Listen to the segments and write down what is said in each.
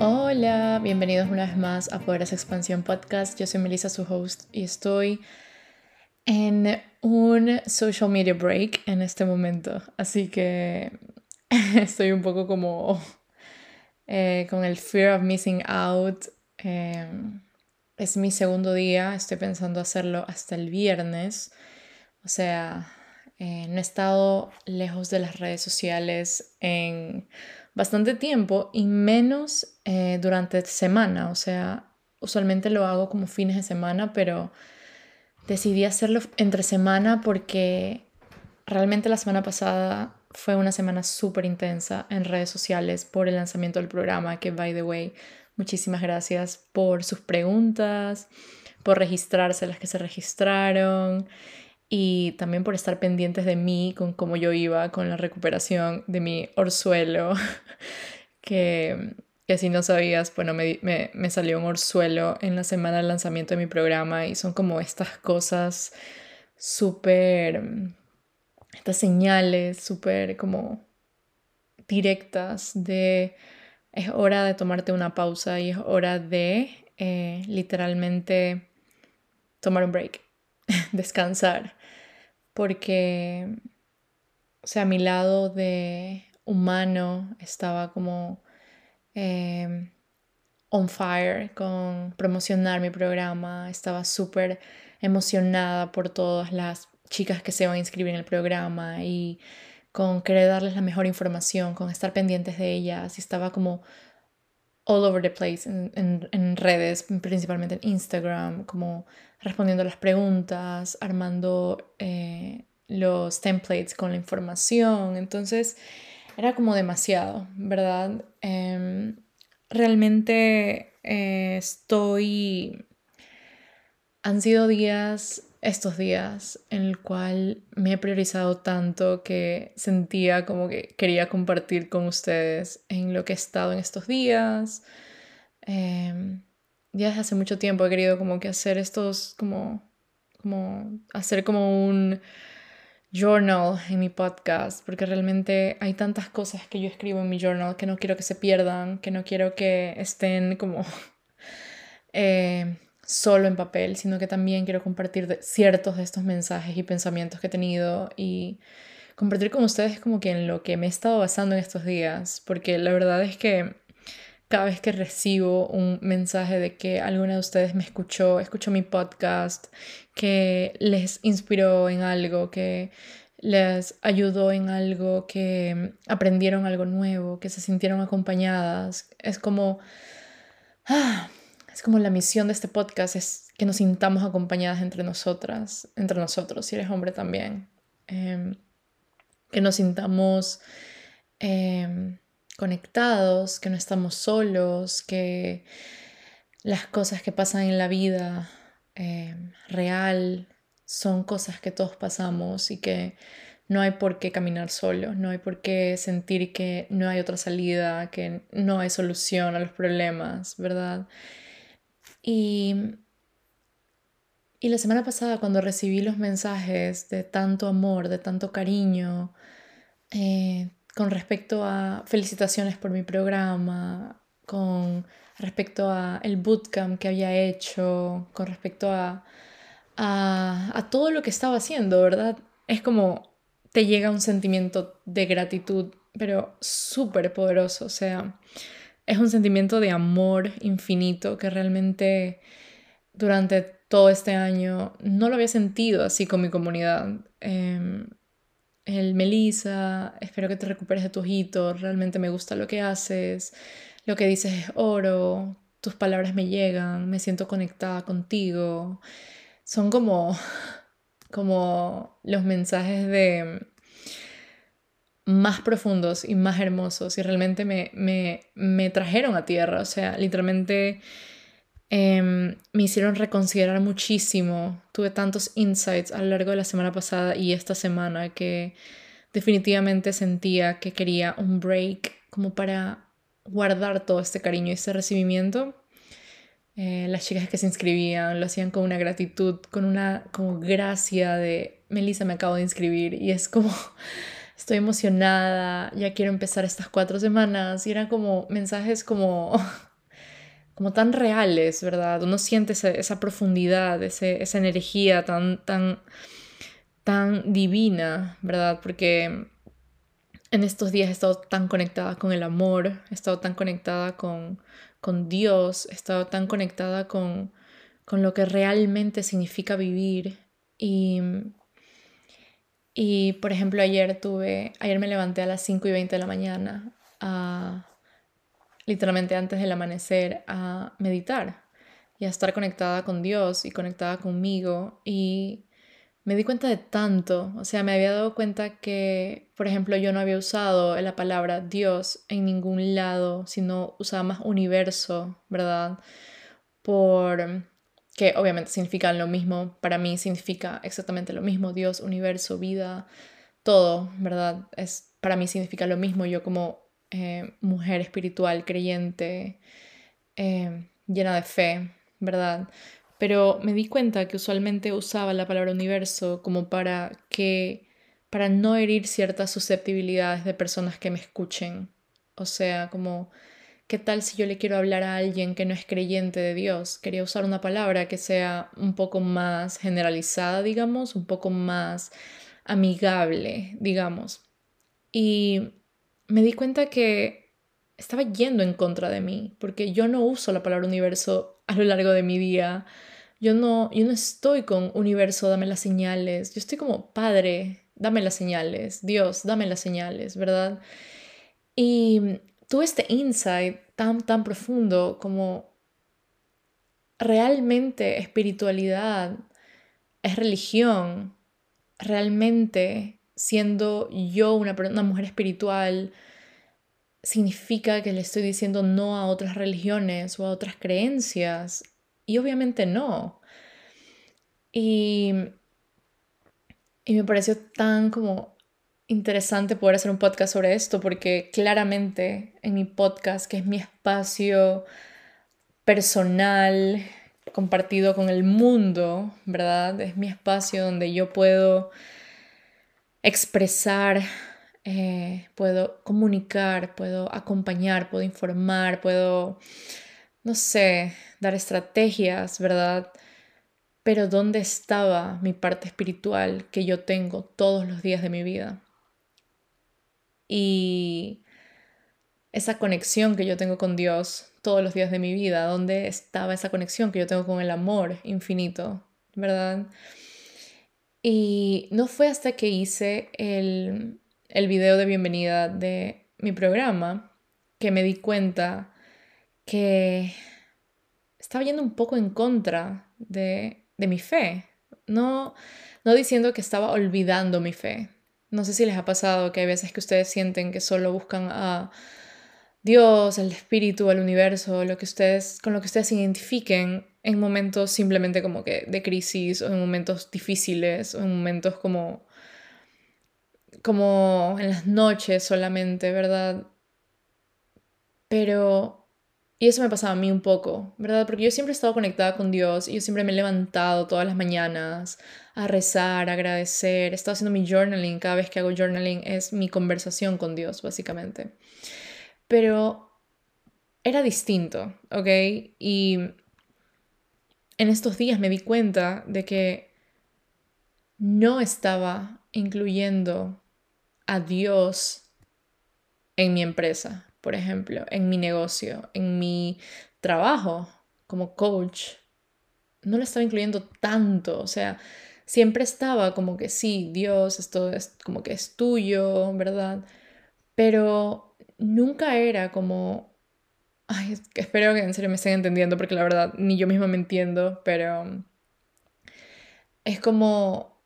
Hola, bienvenidos una vez más a Poderes Expansión Podcast. Yo soy Melissa, su host, y estoy en un social media break en este momento. Así que estoy un poco como eh, con el fear of missing out. Em, es mi segundo día, estoy pensando hacerlo hasta el viernes. O sea, eh, no he estado lejos de las redes sociales en bastante tiempo y menos eh, durante semana. O sea, usualmente lo hago como fines de semana, pero decidí hacerlo entre semana porque realmente la semana pasada fue una semana súper intensa en redes sociales por el lanzamiento del programa, que by the way, muchísimas gracias por sus preguntas, por registrarse las que se registraron y también por estar pendientes de mí con cómo yo iba con la recuperación de mi orzuelo, que, que si no sabías, bueno, me, me, me, salió un orzuelo en la semana del lanzamiento de mi programa y son como estas cosas súper, estas señales súper como directas de es hora de tomarte una pausa y es hora de eh, literalmente tomar un break, descansar porque, o sea, mi lado de humano estaba como em, on fire con promocionar mi programa, estaba súper emocionada por todas las chicas que se van a inscribir en el programa y con querer darles la mejor información, con estar pendientes de ellas y estaba como all over the place en, redes, principalmente en Instagram, como respondiendo las preguntas, armando eh, los templates con la información. Entonces era como demasiado, ¿verdad? Em, realmente eh, estoy... Han sido días estos días en el cual me he priorizado tanto que sentía como que quería compartir con ustedes en lo que he estado en estos días. Eh, ya desde hace mucho tiempo he querido como que hacer estos, como, como hacer como un journal en mi podcast, porque realmente hay tantas cosas que yo escribo en mi journal que no quiero que se pierdan, que no quiero que estén como... Eh, solo en papel, sino que también quiero compartir ciertos de estos mensajes y pensamientos que he tenido y compartir con ustedes como que en lo que me he estado basando en estos días, porque la verdad es que cada vez que recibo un mensaje de que alguna de ustedes me escuchó, escuchó mi podcast, que les inspiró en algo, que les ayudó en algo, que aprendieron algo nuevo, que se sintieron acompañadas, es como... Ah, es como la misión de este podcast, es que nos sintamos acompañadas entre nosotras, entre nosotros, si eres hombre también. Em, que nos sintamos em, conectados, que no estamos solos, que las cosas que pasan en la vida em, real son cosas que todos pasamos y que no hay por qué caminar solo, no hay por qué sentir que no hay otra salida, que no hay solución a los problemas, ¿verdad? Y, y la semana pasada cuando recibí los mensajes de tanto amor, de tanto cariño, eh, con respecto a felicitaciones por mi programa, con respecto a el bootcamp que había hecho, con respecto a, a, a todo lo que estaba haciendo, ¿verdad? Es como te llega un sentimiento de gratitud, pero súper poderoso, o sea, es un sentimiento de amor infinito que realmente durante todo este año no lo había sentido así con mi comunidad. Eh, el Melissa, espero que te recuperes de tu ojito, realmente me gusta lo que haces, lo que dices es oro, tus palabras me llegan, me siento conectada contigo. Son como, como los mensajes de más profundos y más hermosos y realmente me, me, me trajeron a tierra, o sea, literalmente em, me hicieron reconsiderar muchísimo, tuve tantos insights a lo largo de la semana pasada y esta semana que definitivamente sentía que quería un break como para guardar todo este cariño y este recibimiento. Eh, las chicas que se inscribían lo hacían con una gratitud, con una como gracia de Melissa me acabo de inscribir y es como estoy emocionada, ya quiero empezar estas cuatro semanas. Y eran como mensajes como como tan reales, ¿verdad? Uno siente esa, profundidad, esa energía tan, tan, tan divina, ¿verdad? Porque en estos días he estado tan conectada con el amor, he estado tan conectada con, con Dios, he estado tan conectada con, con lo que realmente significa vivir. Y, y, por ejemplo, ayer tuve, ayer me levanté a las 5 y 20 de la mañana a literalmente antes del amanecer a meditar y a estar conectada con Dios y conectada conmigo y me di cuenta de tanto, o sea, me había dado cuenta que, por ejemplo, yo no había usado la palabra Dios en ningún lado, sino usaba más universo, ¿verdad? Por que obviamente significan lo mismo, para mí significa exactamente lo mismo, Dios, universo, vida, todo, ¿verdad? Es para mí significa lo mismo, yo como eh, mujer espiritual, creyente, eh, llena de fe, ¿verdad? Pero me di cuenta que usualmente usaba la palabra universo como para que para no herir ciertas susceptibilidades de personas que me escuchen. O sea, como ¿qué tal si yo le quiero hablar a alguien que no es creyente de Dios? Quería usar una palabra que sea un poco más generalizada, digamos, un poco más amigable, digamos. Y me di cuenta que estaba yendo en contra de mí, porque yo no uso la palabra universo a lo largo de mi día. Yo no, yo no estoy con universo, dame las señales. Yo estoy como, Padre, dame las señales. Dios, dame las señales, ¿verdad? Y tuve este insight tan, tan profundo como realmente espiritualidad es religión, realmente siendo yo una, una mujer espiritual, significa que le estoy diciendo no a otras religiones o a otras creencias. Y obviamente no. Y, y me pareció tan como interesante poder hacer un podcast sobre esto porque claramente en mi podcast, que es mi espacio personal compartido con el mundo, ¿verdad? Es mi espacio donde yo puedo expresar, eh, puedo comunicar, puedo acompañar, puedo informar, puedo, no sé, dar estrategias, ¿verdad? Pero ¿dónde estaba mi parte espiritual que yo tengo todos los días de mi vida? Y esa conexión que yo tengo con Dios todos los días de mi vida, ¿dónde estaba esa conexión que yo tengo con el amor infinito, ¿verdad? Y no fue hasta que hice el, el video de bienvenida de mi programa que me di cuenta que estaba yendo un poco en contra de, de mi fe. No, no diciendo que estaba olvidando mi fe. No sé si les ha pasado que hay veces que ustedes sienten que solo buscan a Dios, el espíritu, el universo, lo que ustedes, con lo que ustedes se identifiquen en momentos simplemente como que de crisis o en momentos difíciles o en momentos como como en las noches solamente, ¿verdad? Pero y eso me pasaba a mí un poco, ¿verdad? Porque yo siempre he estado conectada con Dios y yo siempre me he levantado todas las mañanas a rezar, a agradecer. He estado haciendo mi journaling. Cada vez que hago journaling es mi conversación con Dios, básicamente. Pero era distinto, ¿ok? Y en estos días me di cuenta de que no estaba incluyendo a Dios en mi empresa, por ejemplo, en mi negocio, en mi trabajo como coach. No lo estaba incluyendo tanto, o sea, siempre estaba como que sí, Dios, esto es como que es tuyo, ¿verdad? Pero nunca era como Ay, espero que en serio me estén entendiendo porque la verdad ni yo misma me entiendo, pero es como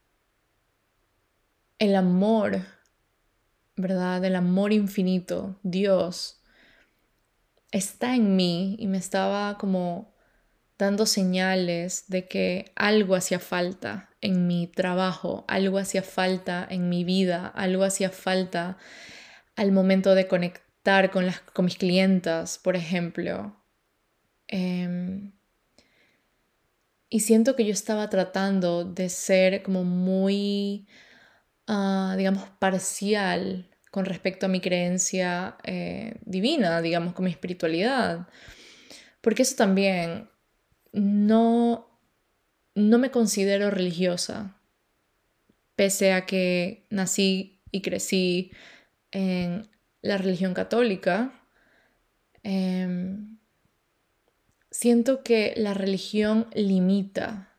el amor, ¿verdad? El amor infinito, Dios, está en mí y me estaba como dando señales de que algo hacía falta en mi trabajo, algo hacía falta en mi vida, algo hacía falta al momento de conectar con, las, con mis clientas, por ejemplo. Em, y siento que yo estaba tratando de ser como muy, ah, digamos, parcial con respecto a mi creencia eh, divina, digamos, con mi espiritualidad. Porque eso también no, no me considero religiosa, pese a que nací y crecí en la religión católica. Em, siento que la religión limita.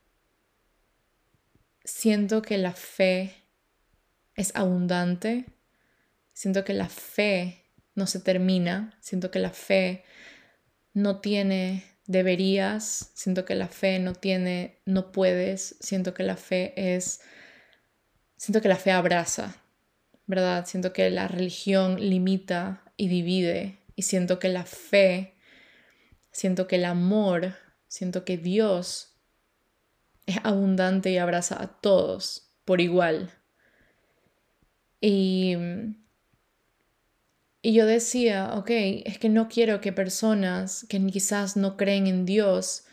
Siento que la fe es abundante. Siento que la fe no se termina. Siento que la fe no tiene deberías. Siento que la fe no tiene no puedes. Siento que la fe es... Siento que la fe abraza, ¿verdad? Siento que la religión limita y divide. Y siento que la fe, siento que el amor, siento que Dios es abundante y abraza a todos por igual. Y, y yo decía, ok, es que no quiero que personas que quizás no creen en Dios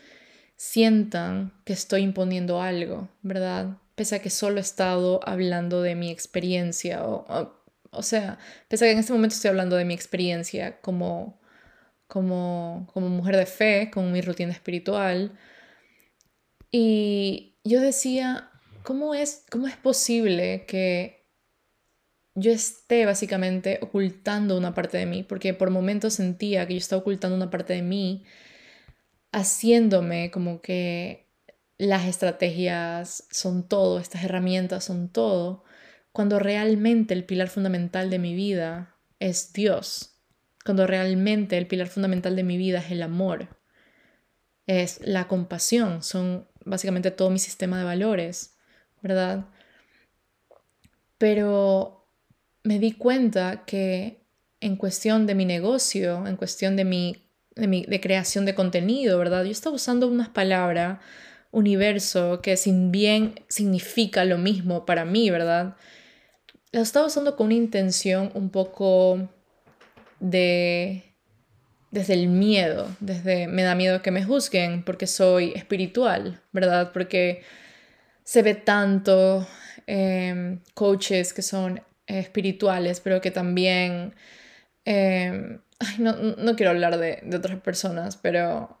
sientan que estoy imponiendo algo, ¿verdad? Pese a que solo he estado hablando de mi experiencia, o, o, sea, pese a que en este momento estoy hablando de mi experiencia como, como, como mujer de fe, con mi rutina espiritual. Y yo decía, ¿cómo es, cómo es posible que yo esté básicamente ocultando una parte de mí, porque por momentos sentía que yo estaba ocultando una parte de mí, haciéndome como que las estrategias son todo, estas herramientas son todo, cuando realmente el pilar fundamental de mi vida es Dios, cuando realmente el pilar fundamental de mi vida es el amor, es la compasión, son básicamente todo mi sistema de valores, ¿verdad? Pero me di cuenta que en cuestión de mi negocio, en cuestión de mi, de, creación de contenido, ¿verdad? Yo estaba usando una palabra, universo, que sin bien significa lo mismo para mí, ¿verdad? La estaba usando con una intención un poco de desde el miedo, desde me da miedo que me juzguen porque soy espiritual, ¿verdad? Porque se ve tanto em, coaches que son espirituales, pero que también... Em, no, quiero hablar de, otras personas, pero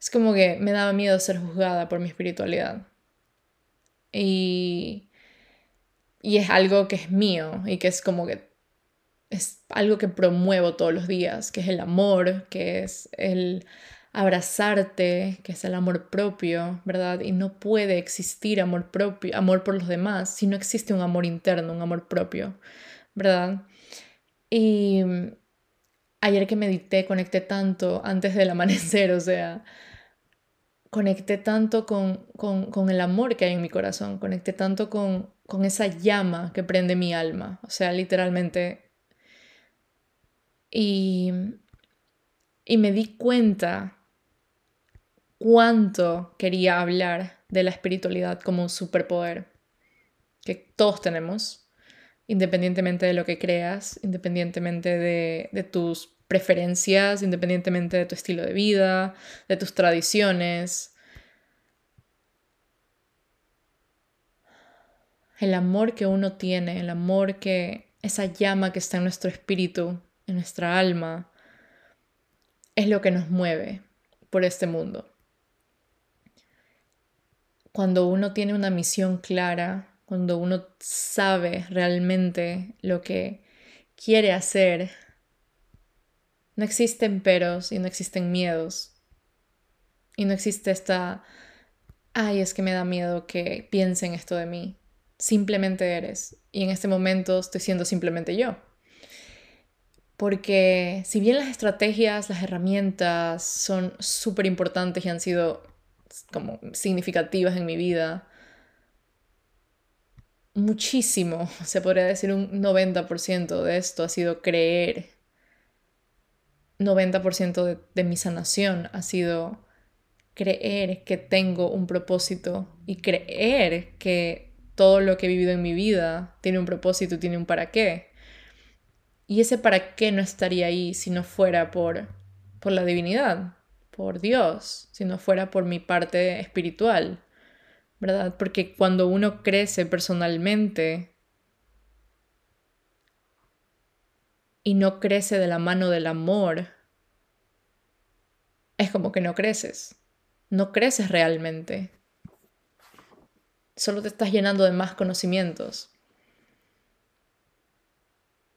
es como que me daba miedo ser juzgada por mi espiritualidad. Y, y es algo que es mío y que es como que es algo que promuevo todos los días, que es el amor, que es el abrazarte, que es el amor propio, ¿verdad? Y no puede existir amor propio, amor por los demás, si no existe un amor interno, un amor propio, ¿verdad? Y ayer que medité, conecté tanto antes del amanecer, o sea, conecté tanto con, con, el amor que hay en mi corazón, conecté tanto con, con esa llama que prende mi alma, o sea, literalmente. Y, y me di cuenta cuánto quería hablar de la espiritualidad como un superpoder que todos tenemos, independientemente de lo que creas, independientemente de, tus preferencias, independientemente de tu estilo de vida, de tus tradiciones. El amor que uno tiene, el amor que, esa llama que está en nuestro espíritu, en nuestra alma, es lo que nos mueve por este mundo cuando uno tiene una misión clara, cuando uno sabe realmente lo que quiere hacer, no existen peros y no existen miedos. Y no existe esta, ay, es que me da miedo que piensen esto de mí. Simplemente eres. Y en este momento estoy siendo simplemente yo. Porque si bien las estrategias, las herramientas son súper importantes y han sido como significativas en mi vida. Muchísimo, se podría decir un 90% de esto ha sido creer. 90% de, de mi sanación ha sido creer que tengo un propósito y creer que todo lo que he vivido en mi vida tiene un propósito tiene un para qué. Y ese para qué no estaría ahí si no fuera por, por la divinidad por Dios, si no fuera por mi parte espiritual, ¿verdad? Porque cuando uno crece personalmente y no crece de la mano del amor, es como que no creces. No creces realmente. Solo te estás llenando de más conocimientos.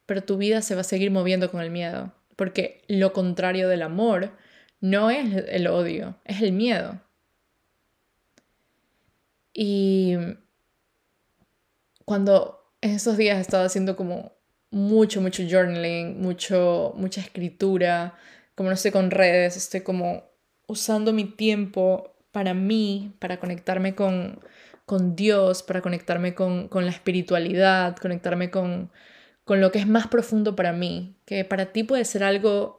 Pero tu vida se va a seguir moviendo con el miedo. Porque lo contrario del amor no es el odio, es el miedo. Y cuando en esos días estaba haciendo como mucho, mucho journaling, mucho, mucha escritura, como no sé, con redes, estoy como usando mi tiempo para mí, para conectarme con, con Dios, para conectarme con, con la espiritualidad, conectarme con, con lo que es más profundo para mí, que para ti puede ser algo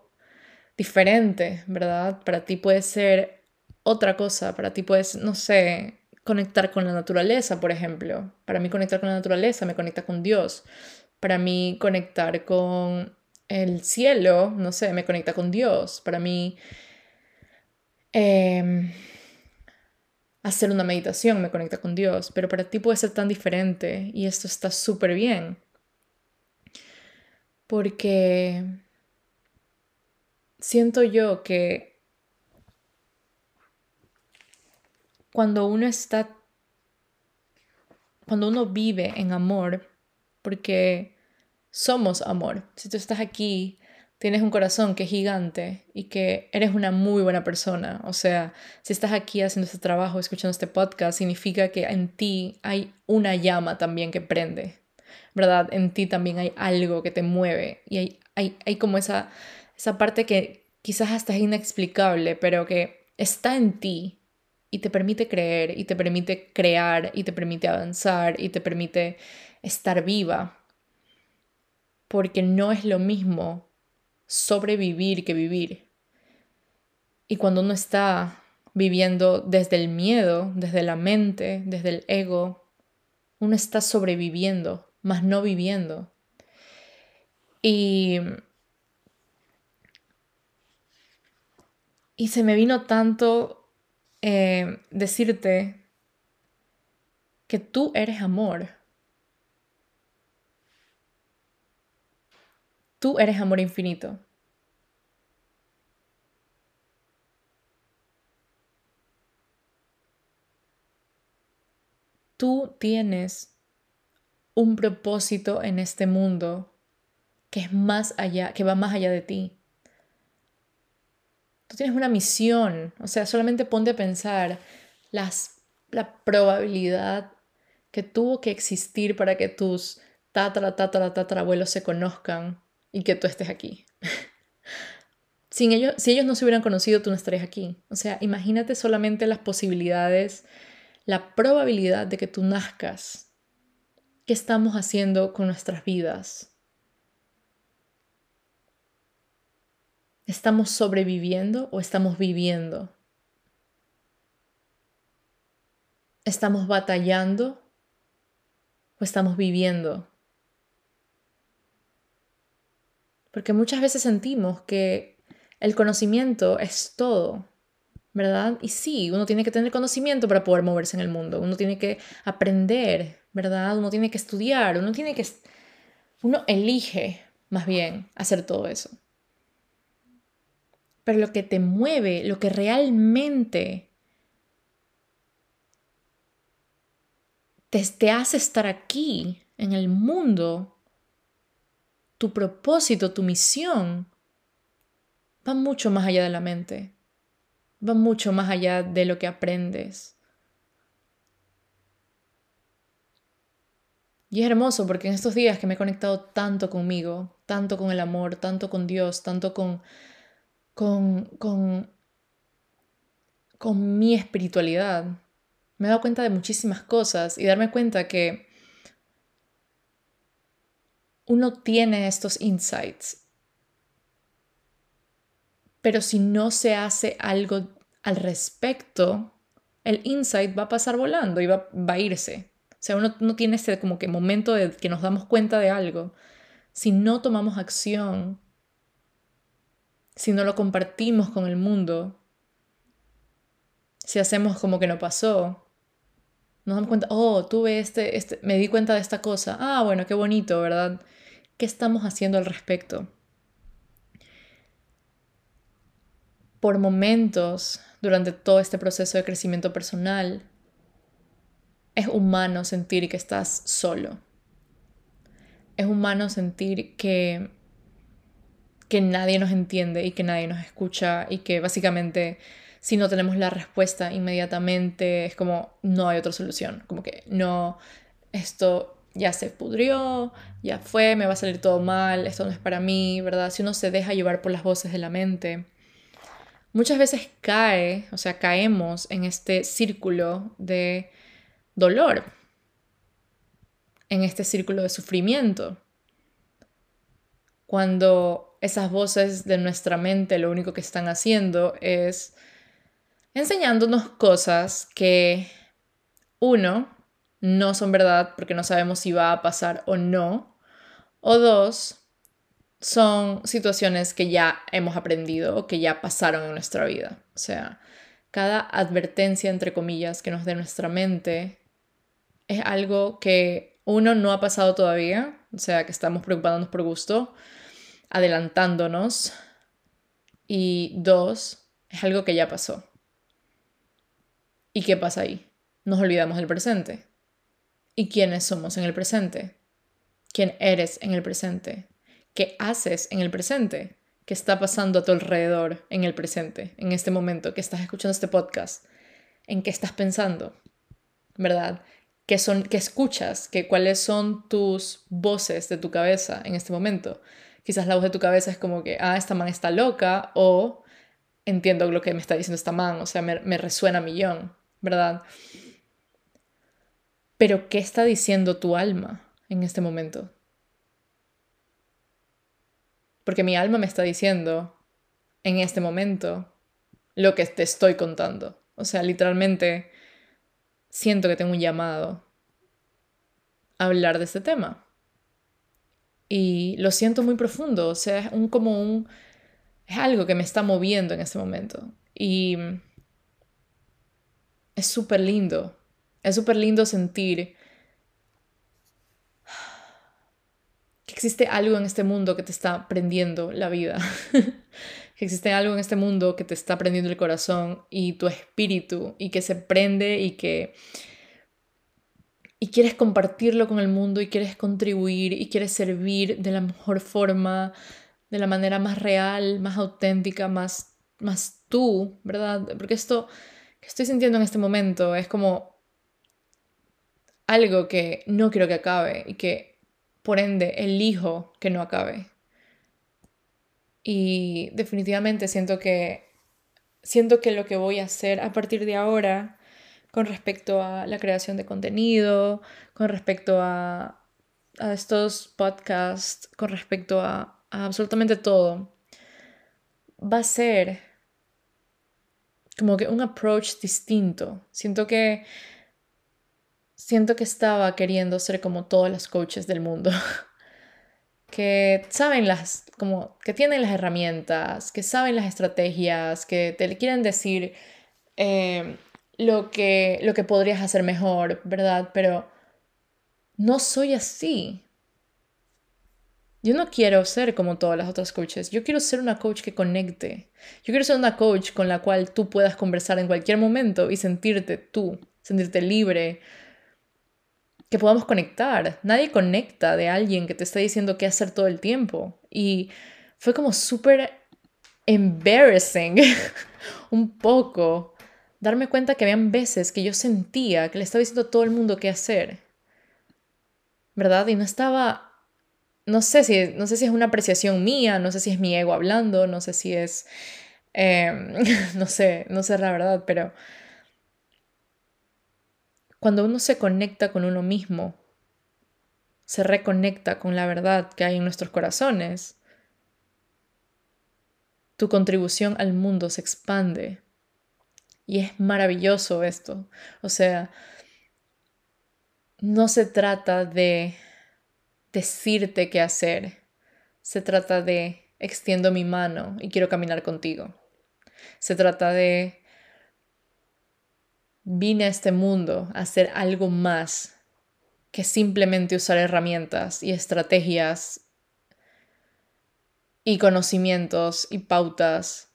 diferente, ¿verdad? Para ti puede ser otra cosa, para ti puede ser, no sé, conectar con la naturaleza, por ejemplo. Para mí conectar con la naturaleza me conecta con Dios. Para mí conectar con el cielo, no sé, me conecta con Dios. Para mí em, hacer una meditación me conecta con Dios. Pero para ti puede ser tan diferente y esto está súper bien. Porque siento yo que cuando uno está, cuando uno vive en amor, porque somos amor. Si tú estás aquí, tienes un corazón que es gigante y que eres una muy buena persona. O sea, si estás aquí haciendo este trabajo, escuchando este podcast, significa que en ti hay una llama también que prende, ¿verdad? En ti también hay algo que te mueve y hay, hay, hay como esa, esa parte que quizás hasta es inexplicable, pero que está en ti y te permite creer y te permite crear y te permite avanzar y te permite estar viva. Porque no es lo mismo sobrevivir que vivir. Y cuando uno está viviendo desde el miedo, desde la mente, desde el ego, uno está sobreviviendo, más no viviendo. Y, y se me vino tanto eh, decirte que tú eres amor. Tú eres amor infinito. Tú tienes un propósito en este mundo que es más allá, que va más allá de ti. Tú tienes una misión, o sea, solamente ponte a pensar las, la probabilidad que tuvo que existir para que tus tatara, tatara, tatarabuelos se conozcan y que tú estés aquí. Sin ellos, si ellos no se hubieran conocido, tú no estarías aquí. O sea, imagínate solamente las posibilidades, la probabilidad de que tú nazcas. ¿Qué estamos haciendo con nuestras vidas? ¿Estamos sobreviviendo o estamos viviendo? ¿Estamos batallando o estamos viviendo? Porque muchas veces sentimos que el conocimiento es todo, ¿verdad? Y sí, uno tiene que tener conocimiento para poder moverse en el mundo, uno tiene que aprender, ¿verdad? Uno tiene que estudiar, uno tiene que... Uno elige más bien hacer todo eso pero lo que te mueve, lo que realmente te, hace estar aquí en el mundo, tu propósito, tu misión, va mucho más allá de la mente, va mucho más allá de lo que aprendes. Y es hermoso porque en estos días que me he conectado tanto conmigo, tanto con el amor, tanto con Dios, tanto con con, con, con mi espiritualidad. Me he dado cuenta de muchísimas cosas y darme cuenta que uno tiene estos insights, pero si no se hace algo al respecto, el insight va a pasar volando y va, va a irse. O sea, uno no tiene ese como que momento de que nos damos cuenta de algo. Si no tomamos acción, si no lo compartimos con el mundo, si hacemos como que no pasó, nos damos cuenta, oh, tuve este, este, me di cuenta de esta cosa, ah, bueno, qué bonito, ¿verdad? ¿Qué estamos haciendo al respecto? por momentos durante todo este proceso de crecimiento personal, es humano sentir que estás solo. Es humano sentir que, que nadie nos entiende y que nadie nos escucha y que básicamente si no tenemos la respuesta inmediatamente es como no hay otra solución. Como que no, esto ya se pudrió, ya fue, me va a salir todo mal, esto no es para mí, ¿verdad? Si uno se deja llevar por las voces de la mente, muchas veces cae, o sea, caemos en este círculo de dolor, en este círculo de sufrimiento. Cuando esas voces de nuestra mente lo único que están haciendo es enseñándonos cosas que, uno, no son verdad porque no sabemos si va a pasar o no. O dos, son situaciones que ya hemos aprendido o que ya pasaron en nuestra vida. O sea, cada advertencia, entre comillas, que nos dé nuestra mente es algo que uno no ha pasado todavía, o sea, que estamos preocupándonos por gusto, adelantándonos. Y dos, es algo que ya pasó. ¿Y qué pasa ahí? Nos olvidamos del presente y quiénes somos en el presente, quién eres en el presente, qué haces en el presente, qué está pasando a tu alrededor en el presente, en este momento que estás escuchando este podcast, en qué estás pensando, ¿verdad? ¿Qué, son, qué escuchas? ¿Qué, ¿Cuáles son tus voces de tu cabeza en este momento? Quizás la voz de tu cabeza es como que, ah, esta man está loca o entiendo lo que me está diciendo esta man, o sea, me, resuena millón, ¿verdad? Pero ¿qué está diciendo tu alma en este momento? Porque mi alma me está diciendo en este momento lo que te estoy contando. O sea, literalmente siento que tengo un llamado a hablar de este tema. Y lo siento muy profundo, o sea, es un, como un... es algo que me está moviendo en este momento. Y es súper lindo es súper lindo sentir que existe algo en este mundo que te está prendiendo la vida, que existe algo en este mundo que te está prendiendo el corazón y tu espíritu y que se prende y que y quieres compartirlo con el mundo y quieres contribuir y quieres servir de la mejor forma, de la manera más real, más auténtica, más más tú, ¿verdad? Porque esto que estoy sintiendo en este momento es como algo que no quiero que acabe y que por ende elijo que no acabe. Y definitivamente siento que siento que lo que voy a hacer a partir de ahora con respecto a la creación de contenido, con respecto a, a estos podcasts, con respecto a, absolutamente todo, va a ser como que un approach distinto. Siento que siento que estaba queriendo ser como todos los coaches del mundo. que saben las, como que tienen las herramientas, que saben las estrategias, que te quieren decir eh, lo, que, lo que podrías hacer mejor, ¿verdad? Pero no soy así. Yo no quiero ser como todas las otras coaches. Yo quiero ser una coach que conecte. Yo quiero ser una coach con la cual tú puedas conversar en cualquier momento y sentirte tú, sentirte libre, que podamos conectar. Nadie conecta de alguien que te está diciendo qué hacer todo el tiempo. Y fue como súper embarrassing, un poco, darme cuenta que habían veces que yo sentía que le estaba diciendo a todo el mundo qué hacer. ¿Verdad? Y no estaba, no sé si, no sé si es una apreciación mía, no sé si es mi ego hablando, no sé si es, em, no sé, no sé la verdad, pero cuando uno se conecta con uno mismo, se reconecta con la verdad que hay en nuestros corazones, tu contribución al mundo se expande. Y es maravilloso esto. O sea, no se trata de decirte qué hacer, se trata de extiendo mi mano y quiero caminar contigo. Se trata de vine a este mundo a hacer algo más que simplemente usar herramientas y estrategias y conocimientos y pautas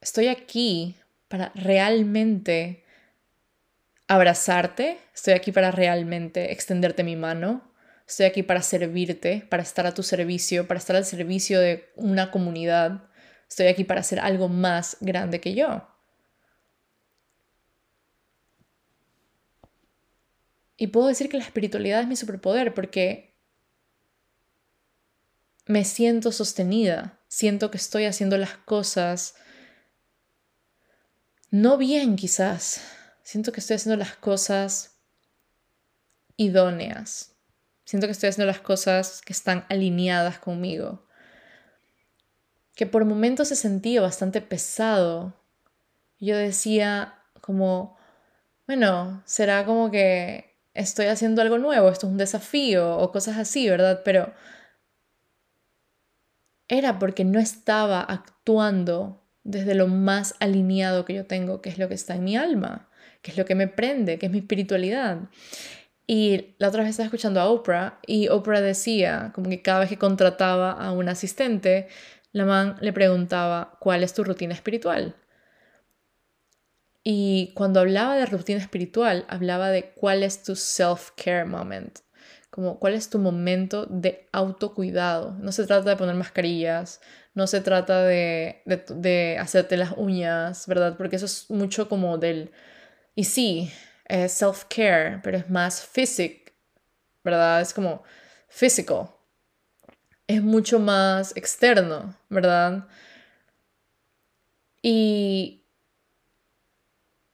estoy aquí para realmente abrazarte, estoy aquí para realmente extenderte mi mano, estoy aquí para servirte, para estar a tu servicio, para estar al servicio de una comunidad, estoy aquí para hacer algo más grande que yo. Y puedo decir que la espiritualidad es mi superpoder porque me siento sostenida, siento que estoy haciendo las cosas no bien quizás, siento que estoy haciendo las cosas idóneas, siento que estoy haciendo las cosas que están alineadas conmigo, que por momentos se sentía bastante pesado. Yo decía como, bueno, será como que estoy haciendo algo nuevo, esto es un desafío o cosas así, ¿verdad? Pero era porque no estaba actuando desde lo más alineado que yo tengo, que es lo que está en mi alma, que es lo que me prende, que es mi espiritualidad. Y la otra vez estaba escuchando a Oprah y Oprah decía como que cada vez que contrataba a un asistente, la man le preguntaba, ¿cuál es tu rutina espiritual? Y cuando hablaba de rutina espiritual, hablaba de cuál es tu self-care moment, como cuál es tu momento de autocuidado. No se trata de poner mascarillas, no se trata de, de, hacerte las uñas, ¿verdad? Porque eso es mucho como del... Y sí, es self-care, pero es más physic, ¿verdad? Es como physical. Es mucho más externo, ¿verdad? Y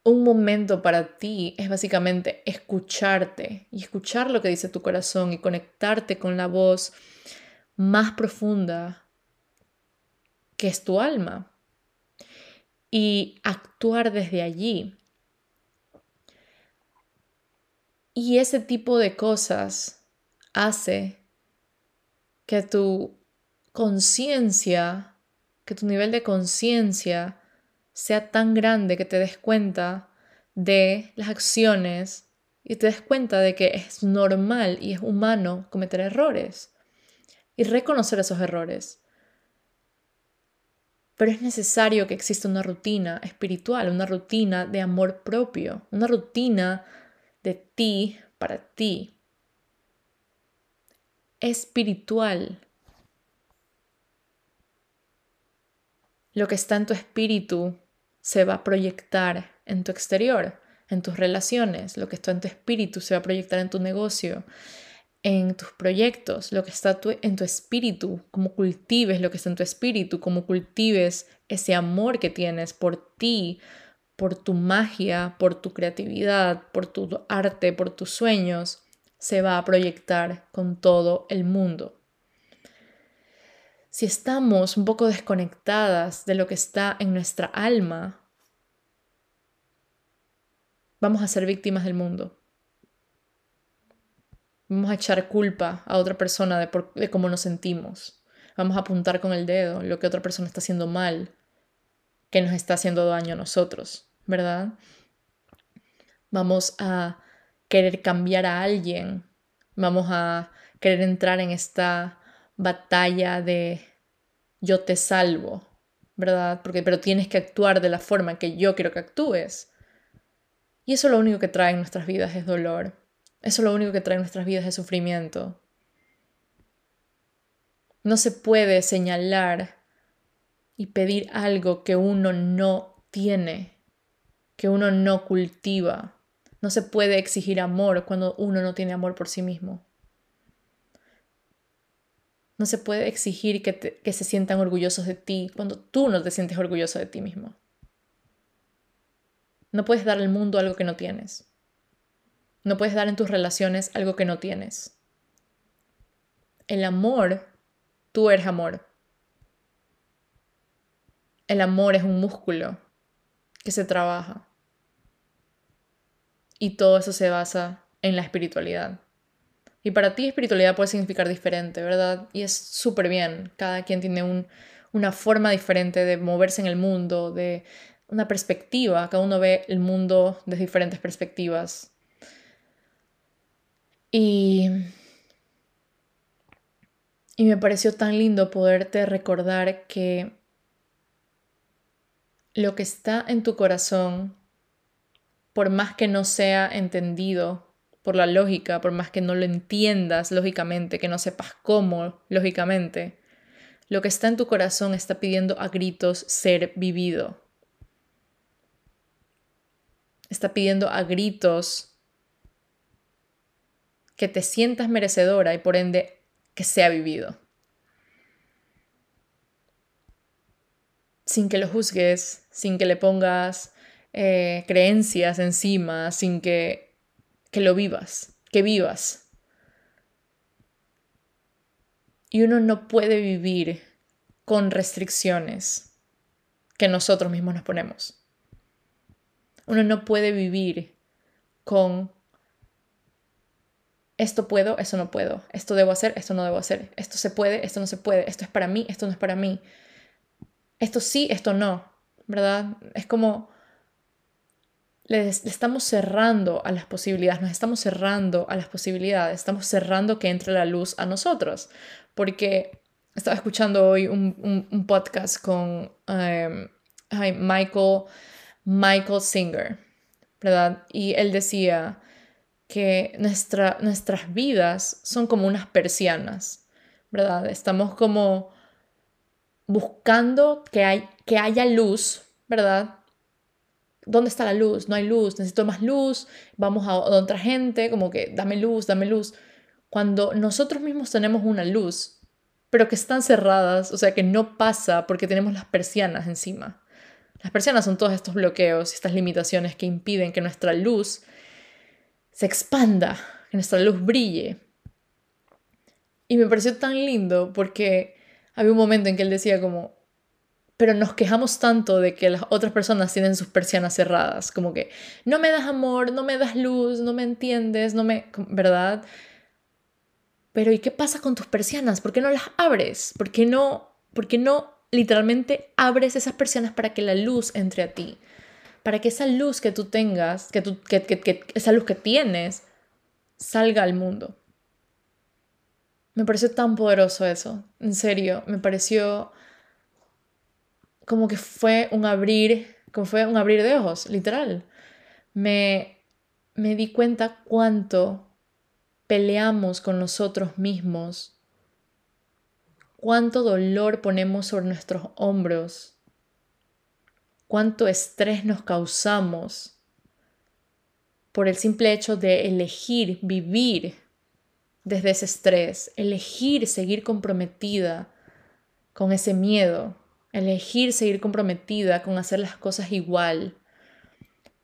un momento para ti es básicamente escucharte y escuchar lo que dice tu corazón y conectarte con la voz más profunda que es tu alma y actuar desde allí. Y ese tipo de cosas hace que tu conciencia, que tu nivel de conciencia sea tan grande que te des cuenta de las acciones y te des cuenta de que es normal y es humano cometer errores y reconocer esos errores. Pero es necesario que exista una rutina espiritual, una rutina de amor propio, una rutina de ti para ti. Espiritual. Lo que está en tu espíritu se va a proyectar en tu exterior, en tus relaciones, lo que está en tu espíritu se va a proyectar en tu negocio, en tus proyectos, lo que está en tu espíritu, cómo cultives lo que está en tu espíritu, cómo cultives ese amor que tienes por ti, por tu magia, por tu creatividad, por tu arte, por tus sueños, se va a proyectar con todo el mundo si estamos un poco desconectadas de lo que está en nuestra alma, vamos a ser víctimas del mundo. Vamos a echar culpa a otra persona de, cómo nos sentimos. Vamos a apuntar con el dedo lo que otra persona está haciendo mal, que nos está haciendo daño a nosotros, ¿verdad? Vamos a querer cambiar a alguien. Vamos a querer entrar en esta batalla de yo te salvo, ¿verdad? Porque, pero tienes que actuar de la forma que yo quiero que actúes. Y eso lo único que trae en nuestras vidas es dolor. Eso lo único que trae en nuestras vidas es sufrimiento. No se puede señalar y pedir algo que uno no tiene, que uno no cultiva. No se puede exigir amor cuando uno no tiene amor por sí mismo. No se puede exigir que, que se sientan orgullosos de ti cuando tú no te sientes orgulloso de ti mismo. No puedes dar al mundo algo que no tienes. No puedes dar en tus relaciones algo que no tienes. El amor, tú eres amor. El amor es un músculo que se trabaja. Y todo eso se basa en la espiritualidad. Y para ti espiritualidad puede significar diferente, ¿verdad? Y es súper bien. Cada quien tiene una forma diferente de moverse en el mundo, de una perspectiva. Cada uno ve el mundo desde diferentes perspectivas. Y, y me pareció tan lindo poderte recordar que lo que está en tu corazón, por más que no sea entendido por la lógica, por más que no lo entiendas lógicamente, que no sepas cómo lógicamente, lo que está en tu corazón está pidiendo a gritos ser vivido. Está pidiendo a gritos que te sientas merecedora y por ende que sea vivido. Sin que lo juzgues, sin que le pongas eh, creencias encima, sin que, que lo vivas, que vivas. Y uno no puede vivir con restricciones que nosotros mismos nos ponemos. Uno no puede vivir con esto puedo, eso no puedo, esto debo hacer, esto no debo hacer, esto se puede, esto no se puede, esto es para mí, esto no es para mí, esto sí, esto no, ¿verdad? Es como le, estamos cerrando a las posibilidades, nos estamos cerrando a las posibilidades, estamos cerrando que entre la luz a nosotros, porque estaba escuchando hoy un, podcast con em, Michael, Michael Singer, ¿verdad? Y él decía que nuestra, nuestras vidas son como unas persianas, ¿verdad? Estamos como buscando que, hay, que haya luz, ¿verdad? ¿Dónde está la luz? No hay luz, necesito más luz, vamos a otra gente, como que dame luz, dame luz. Cuando nosotros mismos tenemos una luz, pero que están cerradas, o sea, que no pasa porque tenemos las persianas encima. Las persianas son todos estos bloqueos estas limitaciones que impiden que nuestra luz se expanda, que nuestra luz brille. Y me pareció tan lindo porque había un momento en que él decía como, pero nos quejamos tanto de que las otras personas tienen sus persianas cerradas, como que no me das amor, no me das luz, no me entiendes, no me, ¿verdad? Pero ¿y qué pasa con tus persianas? ¿Por qué no las abres? ¿Por qué no, por qué no literalmente abres esas persianas para que la luz entre a ti? Para que esa luz que tú tengas, que, tú, que, que, esa luz que tienes, salga al mundo. Me pareció tan poderoso eso, en serio, me pareció como que fue un abrir, como fue un abrir de ojos, literal. Me, me di cuenta cuánto peleamos con nosotros mismos, cuánto dolor ponemos sobre nuestros hombros, cuánto estrés nos causamos por el simple hecho de elegir vivir desde ese estrés, elegir seguir comprometida con ese miedo, elegir seguir comprometida con hacer las cosas igual,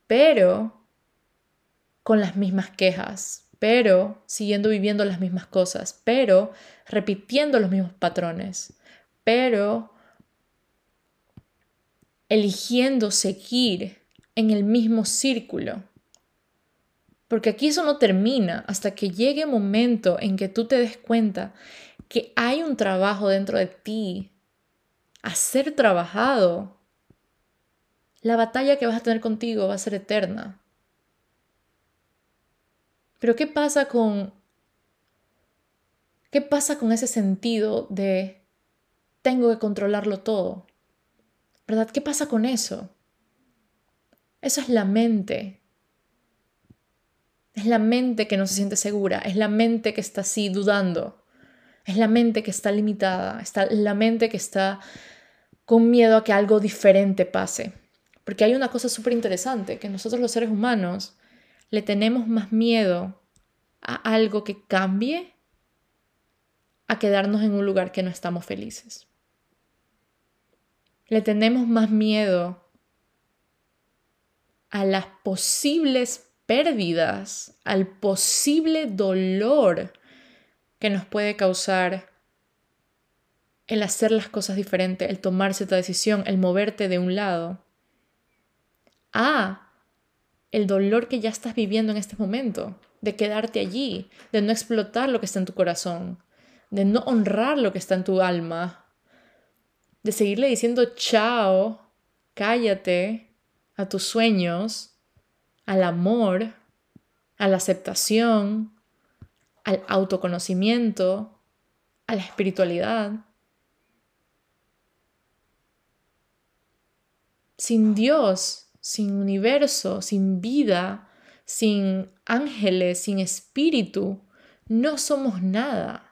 pero con las mismas quejas, pero siguiendo viviendo las mismas cosas, pero repitiendo los mismos patrones, pero eligiendo seguir en el mismo círculo. Porque aquí eso no termina hasta que llegue un momento en que tú te des cuenta que hay un trabajo dentro de ti a ser trabajado. La batalla que vas a tener contigo va a ser eterna. Pero ¿qué pasa con qué pasa con ese sentido de tengo que controlarlo todo? ¿Verdad? ¿Qué pasa con eso? Eso es la mente. Es la mente que no se siente segura, es la mente que está así dudando, es la mente que está limitada, está la mente que está con miedo a que algo diferente pase. Porque hay una cosa súper interesante, que nosotros los seres humanos le tenemos más miedo a algo que cambie a quedarnos en un lugar que no estamos felices. Le tenemos más miedo a las posibles pérdidas, al posible dolor que nos puede causar el hacer las cosas diferentes, el tomarse esta decisión, el moverte de un lado, a el dolor que ya estás viviendo en este momento, de quedarte allí, de no explotar lo que está en tu corazón, de no honrar lo que está en tu alma, de seguirle diciendo chao, cállate a tus sueños, al amor, a la aceptación, al autoconocimiento, a la espiritualidad. sin Dios, sin universo, sin vida, sin ángeles, sin espíritu, no somos nada.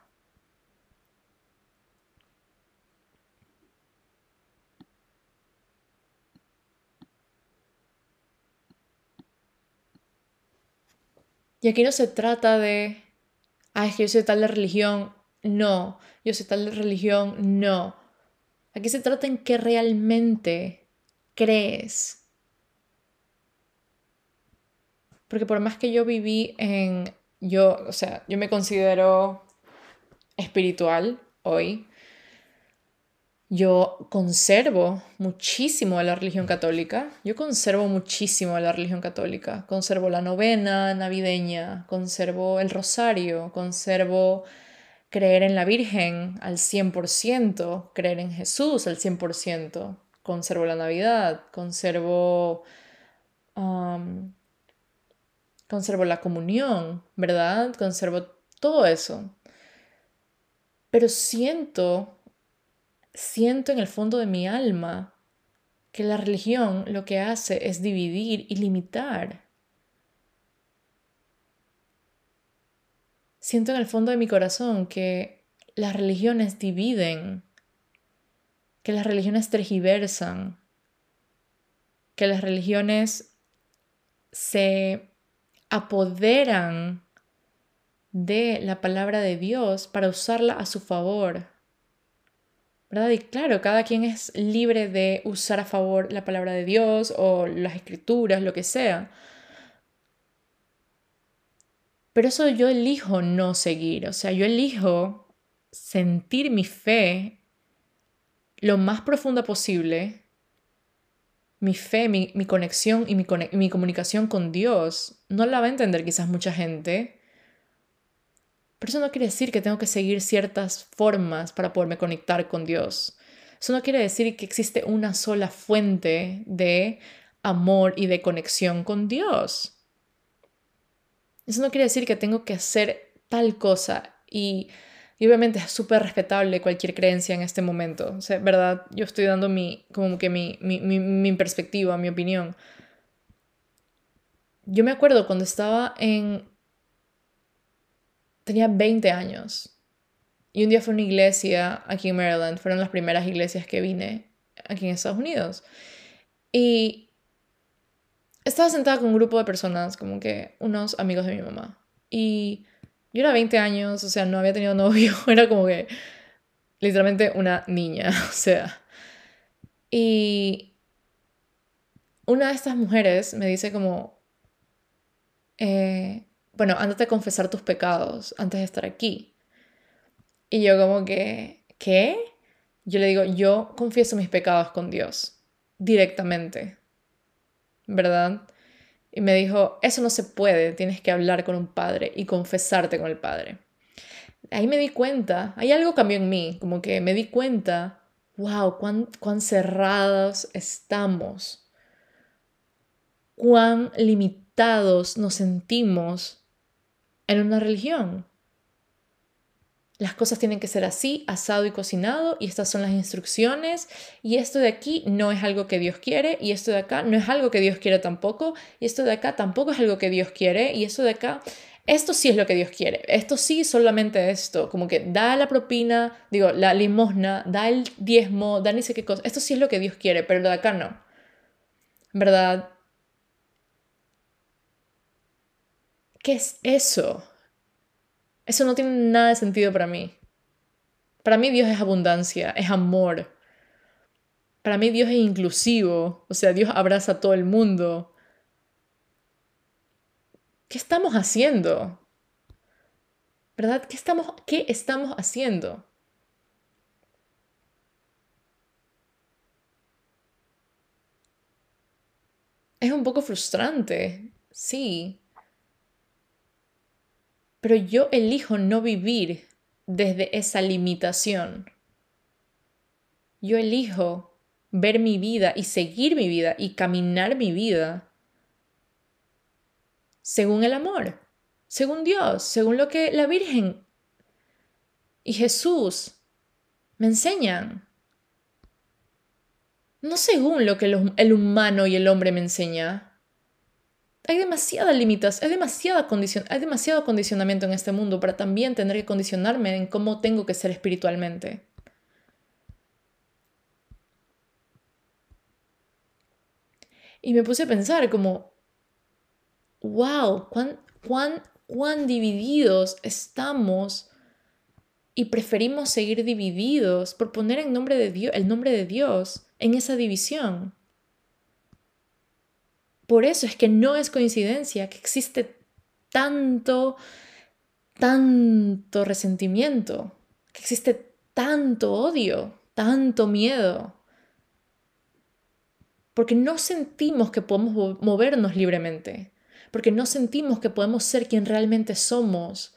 Y aquí no se trata de, ay, es que yo soy tal de religión, no, yo soy tal de religión, no. Aquí se trata en qué realmente crees. Porque por más que yo viví en, yo, o sea, yo me considero espiritual hoy, yo conservo muchísimo de la religión católica. Yo conservo muchísimo de la religión católica. Conservo la novena navideña, conservo el rosario, conservo creer en la Virgen al 100%, creer en Jesús al 100%. Conservo la Navidad, conservo, conservo la comunión, ¿verdad? Conservo todo eso. Pero siento siento en el fondo de mi alma que la religión lo que hace es dividir y limitar. Siento en el fondo de mi corazón que las religiones dividen, que las religiones tergiversan, que las religiones se apoderan de la palabra de Dios para usarla a su favor y claro, cada quien es libre de usar a favor la palabra de Dios o las escrituras, lo que sea. Pero eso yo elijo no seguir, o sea, yo elijo sentir mi fe lo más profunda posible, mi fe, mi, conexión y mi, mi comunicación con Dios. No la va a entender quizás mucha gente, pero eso no quiere decir que tengo que seguir ciertas formas para poderme conectar con Dios. Eso no quiere decir que existe una sola fuente de amor y de conexión con Dios. Eso no quiere decir que tengo que hacer tal cosa y, obviamente es súper respetable cualquier creencia en este momento. O sea, ¿verdad? Yo estoy dando mi, como que mi, mi, mi perspectiva, mi opinión. Yo me acuerdo cuando estaba en tenía 20 años. Y un día fue a una iglesia aquí en Maryland, fueron las primeras iglesias que vine aquí en Estados Unidos. Y estaba sentada con un grupo de personas, como que unos amigos de mi mamá. Y yo era 20 años, o sea, no había tenido novio, era como que literalmente una niña, o sea. Y una de estas mujeres me dice como, eh, bueno, ándate a confesar tus pecados antes de estar aquí. Y yo como que, ¿qué? Yo le digo, yo confieso mis pecados con Dios, directamente, ¿verdad? Y me dijo, eso no se puede, tienes que hablar con un padre y confesarte con el padre. Ahí me di cuenta, hay algo cambió en mí, como que me di cuenta, wow, cuán, cuán cerrados estamos, cuán limitados nos sentimos en una religión. Las cosas tienen que ser así, asado y cocinado, y estas son las instrucciones, y esto de aquí no es algo que Dios quiere, y esto de acá no es algo que Dios quiere tampoco, y esto de acá tampoco es algo que Dios quiere, y esto de acá, esto sí es lo que Dios quiere, esto sí solamente esto, como que da la propina, digo, la limosna, da el diezmo, da ni sé qué cosa, esto sí es lo que Dios quiere, pero lo de acá no. ¿Verdad? ¿Qué es eso? Eso no tiene nada de sentido para mí. Para mí Dios es abundancia, es amor. Para mí Dios es inclusivo, o sea, Dios abraza a todo el mundo. ¿Qué estamos haciendo? ¿Verdad? ¿Qué estamos, qué estamos haciendo? Es un poco frustrante, sí, pero yo elijo no vivir desde esa limitación. Yo elijo ver mi vida y seguir mi vida y caminar mi vida según el amor, según Dios, según lo que la Virgen y Jesús me enseñan. no según lo que el humano y el hombre me enseña. Hay demasiada limitación, hay, demasiada condicion hay demasiado condicionamiento en este mundo para también tener que condicionarme en cómo tengo que ser espiritualmente. Y me puse a pensar como, wow, cuán, cuán, cuán divididos estamos y preferimos seguir divididos por poner en nombre de Dios, el nombre de Dios en esa división. Por eso es que no es coincidencia que existe tanto, tanto resentimiento, que existe tanto odio, tanto miedo, porque no sentimos que podemos movernos libremente, porque no sentimos que podemos ser quien realmente somos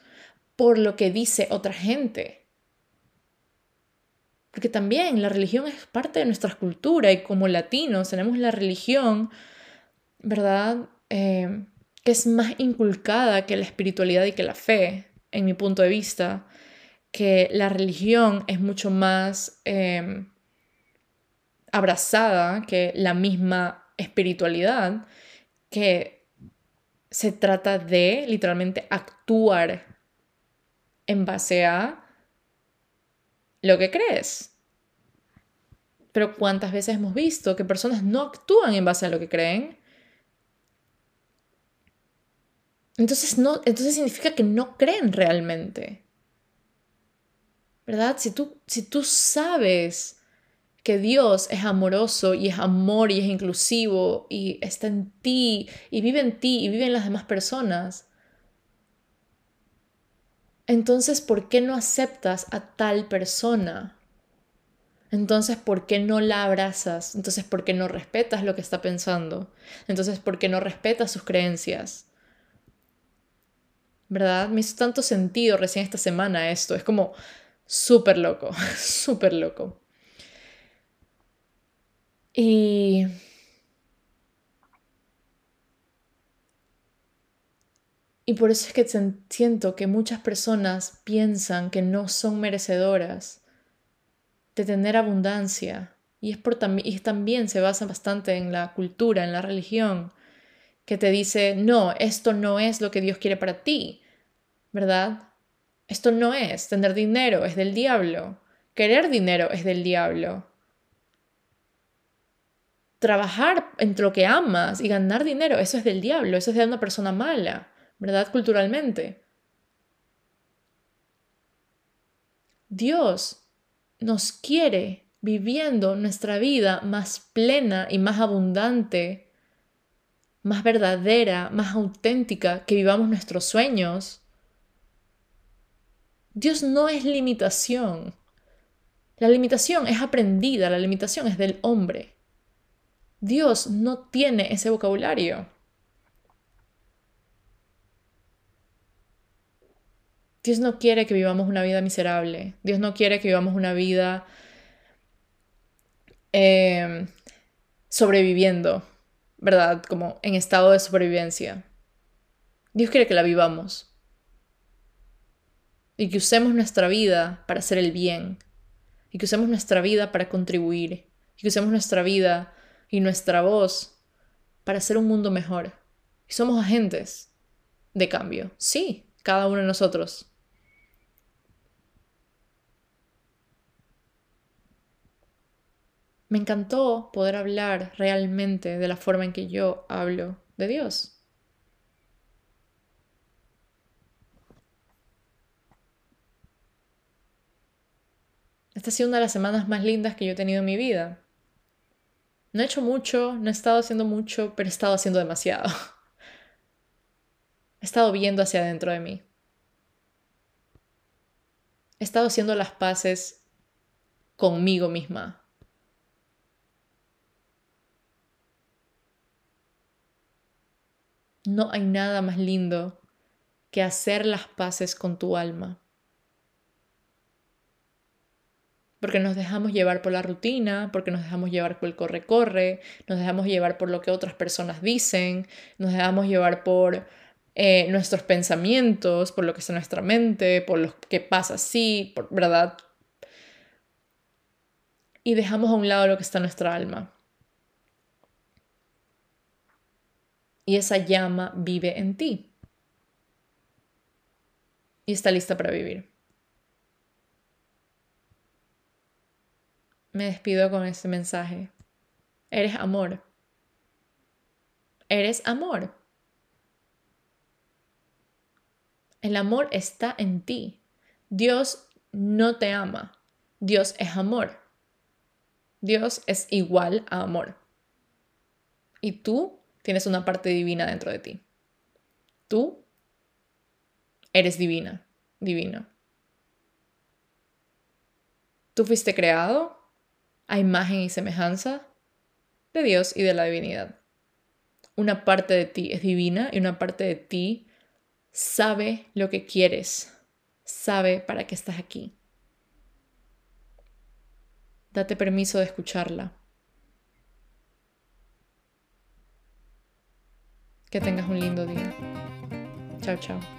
por lo que dice otra gente. Porque también la religión es parte de nuestra cultura y como latinos tenemos la religión, ¿verdad? Eh, que es más inculcada que la espiritualidad y que la fe, en mi punto de vista, que la religión es mucho más... Eh, abrazada que la misma espiritualidad, que se trata de literalmente actuar en base a lo que crees. Pero ¿cuántas veces hemos visto que personas no actúan en base a lo que creen? Entonces, no, entonces significa que no creen realmente. ¿Verdad? Si tú, si tú sabes que Dios es amoroso y es amor y es inclusivo y está en ti y vive en ti y vive en las demás personas. Entonces, ¿por qué no aceptas a tal persona? Entonces, ¿por qué no la abrazas? Entonces, ¿por qué no respetas lo que está pensando? Entonces, ¿por qué no respetas sus creencias? ¿Verdad? Me hizo tanto sentido recién esta semana esto. Es como súper loco, súper loco. Y Y por eso es que siento que muchas personas piensan que no son merecedoras de tener abundancia. Y, es por y también se basa bastante en la cultura, en la religión, que te dice, no, esto no es lo que Dios quiere para ti, ¿verdad? Esto no es, tener dinero es del diablo, querer dinero es del diablo trabajar entre lo que amas y ganar dinero, eso es del diablo, eso es de una persona mala, ¿verdad? Culturalmente. Dios nos quiere viviendo nuestra vida más plena y más abundante, más verdadera, más auténtica, que vivamos nuestros sueños. Dios no es limitación. La limitación es aprendida, la limitación es del hombre. Dios no tiene ese vocabulario. Dios no quiere que vivamos una vida miserable. Dios no quiere que vivamos una vida em, sobreviviendo, ¿verdad? Como en estado de sobrevivencia. Dios quiere que la vivamos. Y que usemos nuestra vida para hacer el bien. Y que usemos nuestra vida para contribuir. Y que usemos nuestra vida y nuestra voz para hacer un mundo mejor. Y somos agentes de cambio. Sí, cada uno de nosotros. Me encantó poder hablar realmente de la forma en que yo hablo de Dios. Esta ha sido una de las semanas más lindas que yo he tenido en mi vida. No he hecho mucho, no he estado haciendo mucho, pero he estado haciendo demasiado. He estado viendo hacia adentro de mí. He estado haciendo las paces conmigo misma. No hay nada más lindo que hacer las paces con tu alma. porque nos dejamos llevar por la rutina, porque nos dejamos llevar por el corre-corre, nos dejamos llevar por lo que otras personas dicen, nos dejamos llevar por eh, nuestros pensamientos, por lo que en nuestra mente, por lo que pasa así, por, ¿verdad? Y dejamos a un lado lo que está en nuestra alma. Y esa llama vive en ti. Y está lista para vivir. Me despido con este mensaje. Eres amor. Eres amor. El amor está en ti. Dios no te ama. Dios es amor. Dios es igual a amor. Y tú tienes una parte divina dentro de ti. Tú eres divina, divino. Tú fuiste creado a imagen y semejanza de Dios y de la divinidad. Una parte de ti es divina y una parte de ti sabe lo que quieres, sabe para qué estás aquí. Date permiso de escucharla. Que tengas un lindo día. Chao, chao.